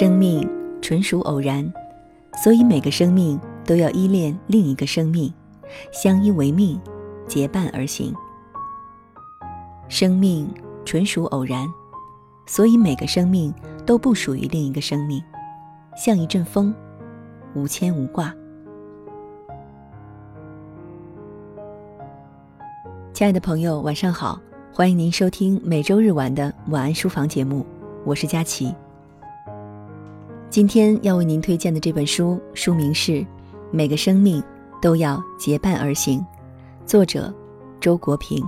生命纯属偶然，所以每个生命都要依恋另一个生命，相依为命，结伴而行。生命纯属偶然，所以每个生命都不属于另一个生命，像一阵风，无牵无挂。亲爱的朋友，晚上好，欢迎您收听每周日晚的晚安书房节目，我是佳琪。今天要为您推荐的这本书，书名是《每个生命都要结伴而行》，作者周国平。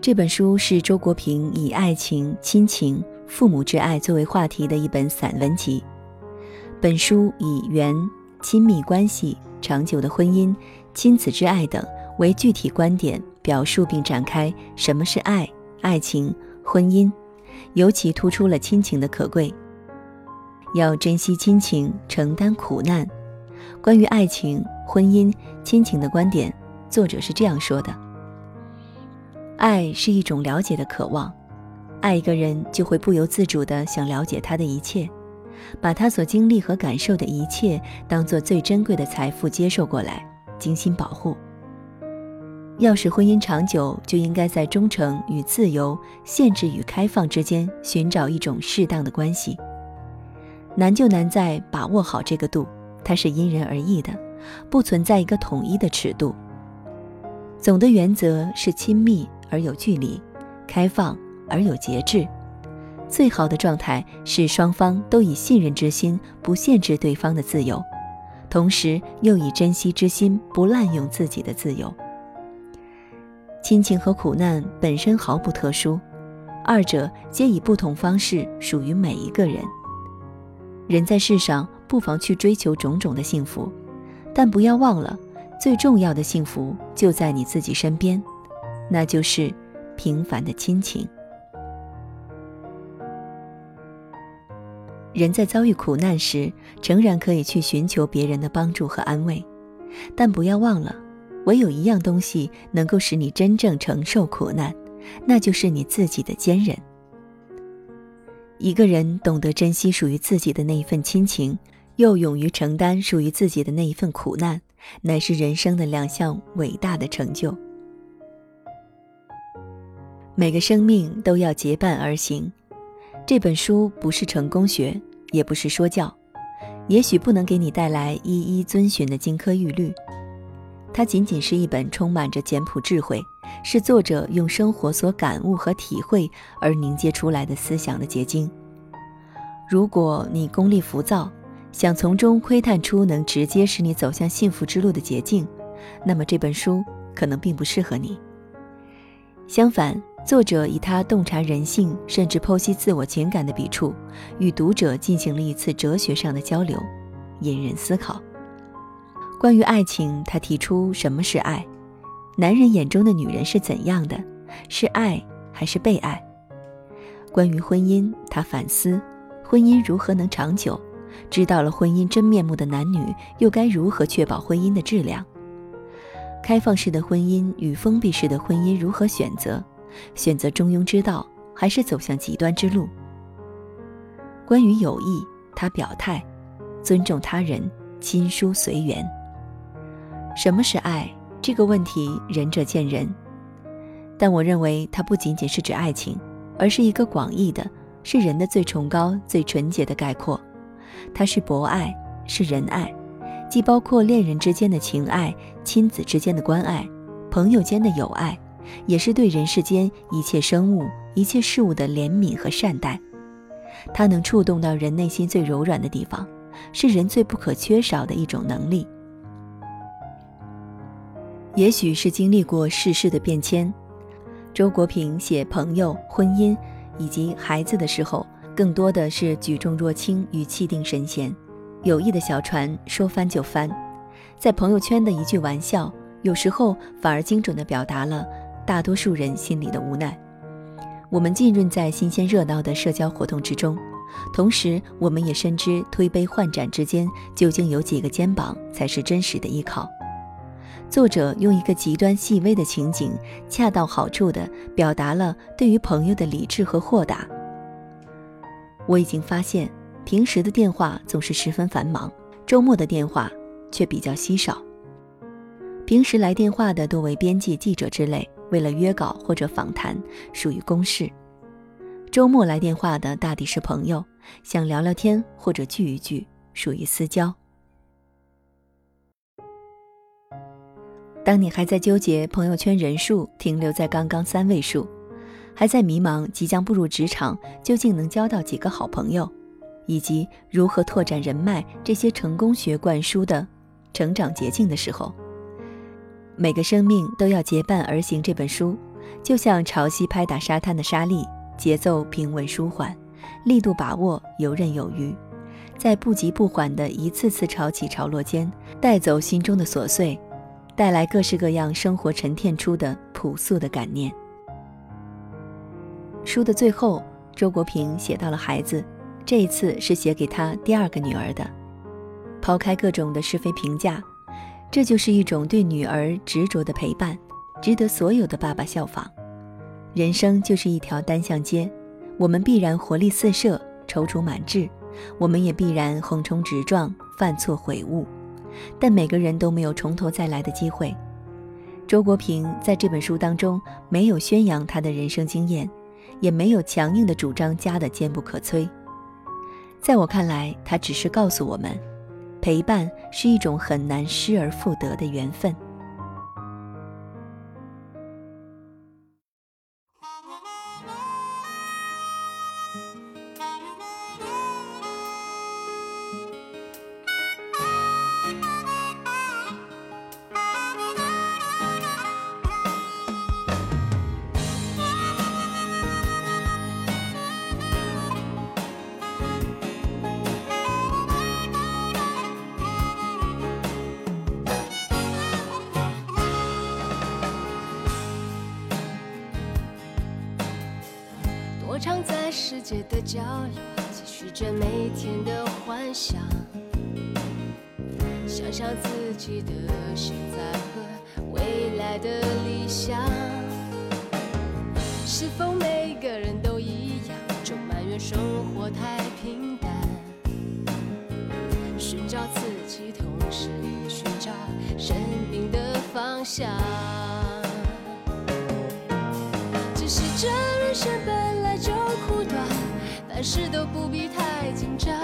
这本书是周国平以爱情、亲情、父母之爱作为话题的一本散文集。本书以缘、亲密关系、长久的婚姻、亲子之爱等为具体观点，表述并展开什么是爱、爱情、婚姻，尤其突出了亲情的可贵。要珍惜亲情，承担苦难。关于爱情、婚姻、亲情的观点，作者是这样说的：爱是一种了解的渴望，爱一个人就会不由自主地想了解他的一切，把他所经历和感受的一切当做最珍贵的财富接受过来，精心保护。要使婚姻长久，就应该在忠诚与自由、限制与开放之间寻找一种适当的关系。难就难在把握好这个度，它是因人而异的，不存在一个统一的尺度。总的原则是亲密而有距离，开放而有节制。最好的状态是双方都以信任之心，不限制对方的自由，同时又以珍惜之心，不滥用自己的自由。亲情和苦难本身毫不特殊，二者皆以不同方式属于每一个人。人在世上，不妨去追求种种的幸福，但不要忘了，最重要的幸福就在你自己身边，那就是平凡的亲情。人在遭遇苦难时，诚然可以去寻求别人的帮助和安慰，但不要忘了，唯有一样东西能够使你真正承受苦难，那就是你自己的坚韧。一个人懂得珍惜属于自己的那一份亲情，又勇于承担属于自己的那一份苦难，乃是人生的两项伟大的成就。每个生命都要结伴而行。这本书不是成功学，也不是说教，也许不能给你带来一一遵循的金科玉律。它仅仅是一本充满着简朴智慧。是作者用生活所感悟和体会而凝结出来的思想的结晶。如果你功利浮躁，想从中窥探出能直接使你走向幸福之路的捷径，那么这本书可能并不适合你。相反，作者以他洞察人性，甚至剖析自我情感的笔触，与读者进行了一次哲学上的交流，引人思考。关于爱情，他提出什么是爱？男人眼中的女人是怎样的？是爱还是被爱？关于婚姻，他反思婚姻如何能长久？知道了婚姻真面目的男女，又该如何确保婚姻的质量？开放式的婚姻与封闭式的婚姻如何选择？选择中庸之道，还是走向极端之路？关于友谊，他表态：尊重他人，亲疏随缘。什么是爱？这个问题仁者见仁，但我认为它不仅仅是指爱情，而是一个广义的，是人的最崇高、最纯洁的概括。它是博爱，是仁爱，既包括恋人之间的情爱、亲子之间的关爱、朋友间的友爱，也是对人世间一切生物、一切事物的怜悯和善待。它能触动到人内心最柔软的地方，是人最不可缺少的一种能力。也许是经历过世事的变迁，周国平写朋友、婚姻以及孩子的时候，更多的是举重若轻与气定神闲。友谊的小船说翻就翻，在朋友圈的一句玩笑，有时候反而精准地表达了大多数人心里的无奈。我们浸润在新鲜热闹的社交活动之中，同时我们也深知推杯换盏之间，究竟有几个肩膀才是真实的依靠。作者用一个极端细微的情景，恰到好处地表达了对于朋友的理智和豁达。我已经发现，平时的电话总是十分繁忙，周末的电话却比较稀少。平时来电话的多为编辑、记者之类，为了约稿或者访谈，属于公事；周末来电话的大抵是朋友，想聊聊天或者聚一聚，属于私交。当你还在纠结朋友圈人数停留在刚刚三位数，还在迷茫即将步入职场究竟能交到几个好朋友，以及如何拓展人脉这些成功学灌输的成长捷径的时候，每个生命都要结伴而行。这本书就像潮汐拍打沙滩的沙粒，节奏平稳舒缓，力度把握游刃有余，在不急不缓的一次次潮起潮落间，带走心中的琐碎。带来各式各样生活沉淀出的朴素的感念。书的最后，周国平写到了孩子，这一次是写给他第二个女儿的。抛开各种的是非评价，这就是一种对女儿执着的陪伴，值得所有的爸爸效仿。人生就是一条单向街，我们必然活力四射、踌躇满志，我们也必然横冲直撞、犯错悔悟。但每个人都没有从头再来的机会。周国平在这本书当中没有宣扬他的人生经验，也没有强硬的主张家的坚不可摧。在我看来，他只是告诉我们，陪伴是一种很难失而复得的缘分。常在世界的角落，继续着每天的幻想，想象自己的现在和未来的理想。是否每个人都一样，总埋怨生活太平淡？寻找自己，同时寻找生命的方向。只是这人生本。凡事都不必太紧张，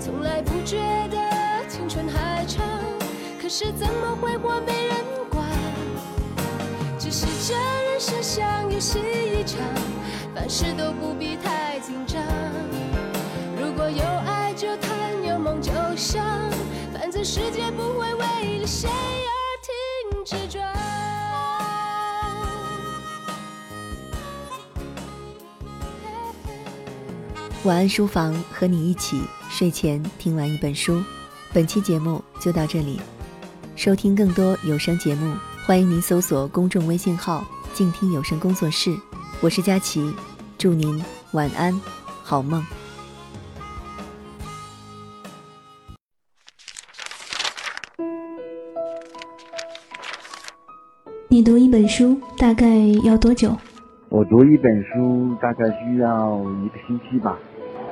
从来不觉得青春还长，可是怎么会活没人管？只是这人生像游戏一场，凡事都不必太紧张。如果有爱就谈，有梦就想，反正世界不会为了谁而晚安书房，和你一起睡前听完一本书。本期节目就到这里，收听更多有声节目，欢迎您搜索公众微信号“静听有声工作室”。我是佳琪，祝您晚安，好梦。你读一本书大概要多久？我读一本书大概需要一个星期吧。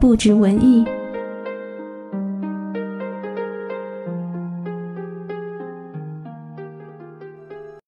不止文艺。